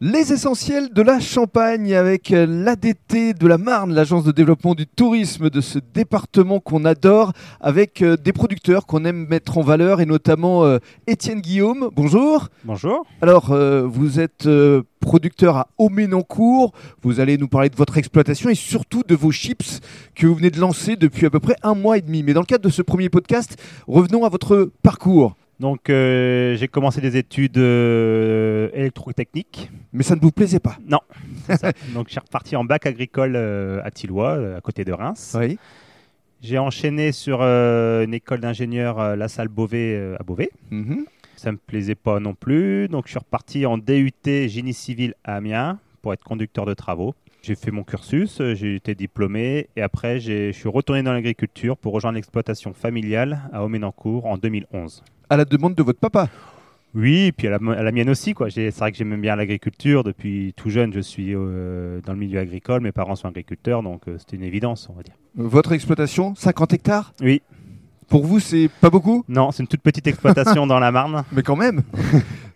Les essentiels de la Champagne avec l'ADT de la Marne, l'agence de développement du tourisme de ce département qu'on adore, avec euh, des producteurs qu'on aime mettre en valeur et notamment euh, Étienne Guillaume. Bonjour. Bonjour. Alors, euh, vous êtes euh, producteur à Auménancourt. Vous allez nous parler de votre exploitation et surtout de vos chips que vous venez de lancer depuis à peu près un mois et demi. Mais dans le cadre de ce premier podcast, revenons à votre parcours. Donc euh, j'ai commencé des études euh, électrotechniques. Mais ça ne vous plaisait pas Non. ça. Donc je suis reparti en bac agricole euh, à Tillois, euh, à côté de Reims. Oui. J'ai enchaîné sur une école d'ingénieur La Salle Beauvais à Beauvais. Mhm. Ça me plaisait pas non plus. Donc je suis reparti en DUT génie civil à Amiens pour être conducteur de travaux. J'ai fait mon cursus, euh, j'ai été diplômé et après je suis retourné dans l'agriculture pour rejoindre l'exploitation familiale à Auménancourt en 2011. À la demande de votre papa? Oui, et puis à la, à la mienne aussi. quoi. C'est vrai que j'aime bien l'agriculture. Depuis tout jeune, je suis euh, dans le milieu agricole. Mes parents sont agriculteurs, donc euh, c'était une évidence, on va dire. Votre exploitation, 50 hectares? Oui, Pour vous, c'est pas beaucoup? Non, c'est une toute petite exploitation dans la Marne. Mais quand même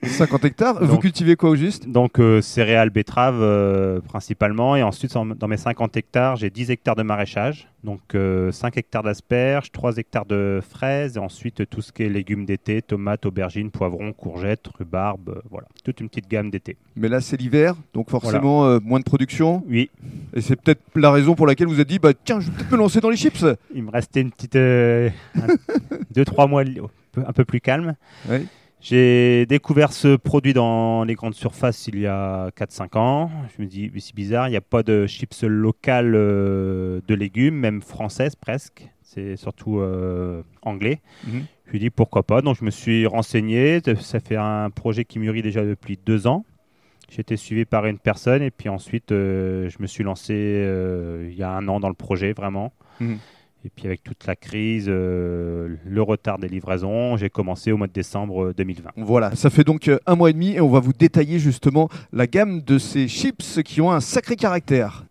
50 hectares. Vous cultivez quoi au juste? Donc euh, céréales, betteraves euh, principalement. Et ensuite, en- dans mes 50 hectares, j'ai 10 hectares de maraîchage. Donc euh, 5 hectares d'asperges, 3 hectares de fraises. Et ensuite, euh, tout ce qui est légumes d'été, tomates, aubergines, poivrons, courgettes, rhubarbe. euh, voilà, toute une petite gamme d'été. Mais là, c'est l'hiver, donc forcément euh, moins de production. Oui, Et c'est peut-être la raison pour laquelle vous avez dit bah, tiens, je vais peut-être me lancer dans les chips. Il me restait une petite. euh, un- deux, trois mois li- peu- un peu plus calme. Oui. J'ai découvert ce produit dans les grandes surfaces il y a 4-5 ans. Je me dis, mais c'est bizarre, il n'y a pas de chips locales euh, de légumes, même françaises presque. C'est surtout euh, anglais. Mhm. Je me dis pourquoi pas? Donc je me suis renseigné. Ça fait un projet qui mûrit déjà depuis deux ans. J'ai été suivi par une personne et puis ensuite euh, je me suis lancé euh, il y a un an dans le projet vraiment. Mhm. Et puis avec toute la crise, euh, le retard des livraisons, j'ai commencé au mois de décembre euh, 2020. Voilà, ça fait donc euh, un mois et demi et on va vous détailler justement la gamme de ces chips qui ont un sacré caractère.